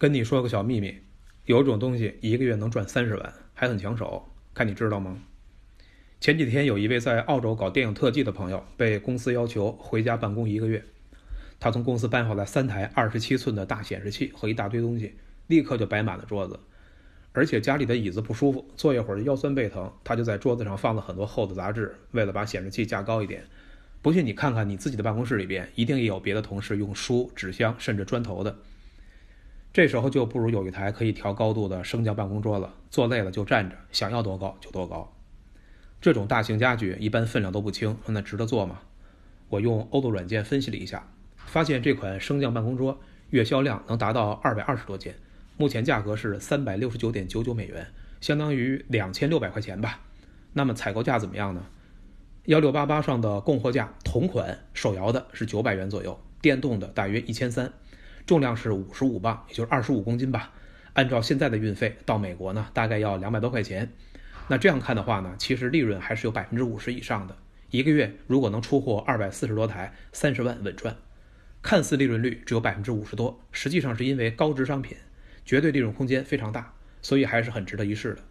跟你说个小秘密，有种东西一个月能赚三十万，还很抢手，看你知道吗？前几天有一位在澳洲搞电影特技的朋友，被公司要求回家办公一个月。他从公司搬回来三台二十七寸的大显示器和一大堆东西，立刻就摆满了桌子。而且家里的椅子不舒服，坐一会儿腰酸背疼，他就在桌子上放了很多厚的杂志，为了把显示器架高一点。不信你看看你自己的办公室里边，一定也有别的同事用书、纸箱甚至砖头的。这时候就不如有一台可以调高度的升降办公桌了，坐累了就站着，想要多高就多高。这种大型家具一般分量都不轻，那值得做吗？我用欧度软件分析了一下，发现这款升降办公桌月销量能达到二百二十多件，目前价格是三百六十九点九九美元，相当于两千六百块钱吧。那么采购价怎么样呢？幺六八八上的供货价，同款手摇的是九百元左右，电动的大约一千三。重量是五十五磅，也就是二十五公斤吧。按照现在的运费到美国呢，大概要两百多块钱。那这样看的话呢，其实利润还是有百分之五十以上的。一个月如果能出货二百四十多台，三十万稳赚。看似利润率只有百分之五十多，实际上是因为高值商品，绝对利润空间非常大，所以还是很值得一试的。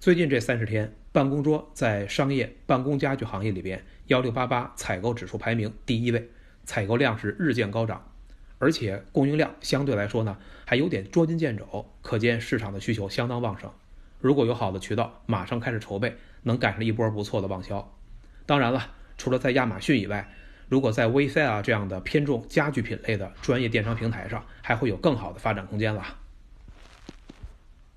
最近这三十天，办公桌在商业办公家具行业里边，幺六八八采购指数排名第一位，采购量是日渐高涨。而且供应量相对来说呢，还有点捉襟见肘，可见市场的需求相当旺盛。如果有好的渠道，马上开始筹备，能赶上一波不错的旺销。当然了，除了在亚马逊以外，如果在 w e s e l 这样的偏重家具品类的专业电商平台上，还会有更好的发展空间了。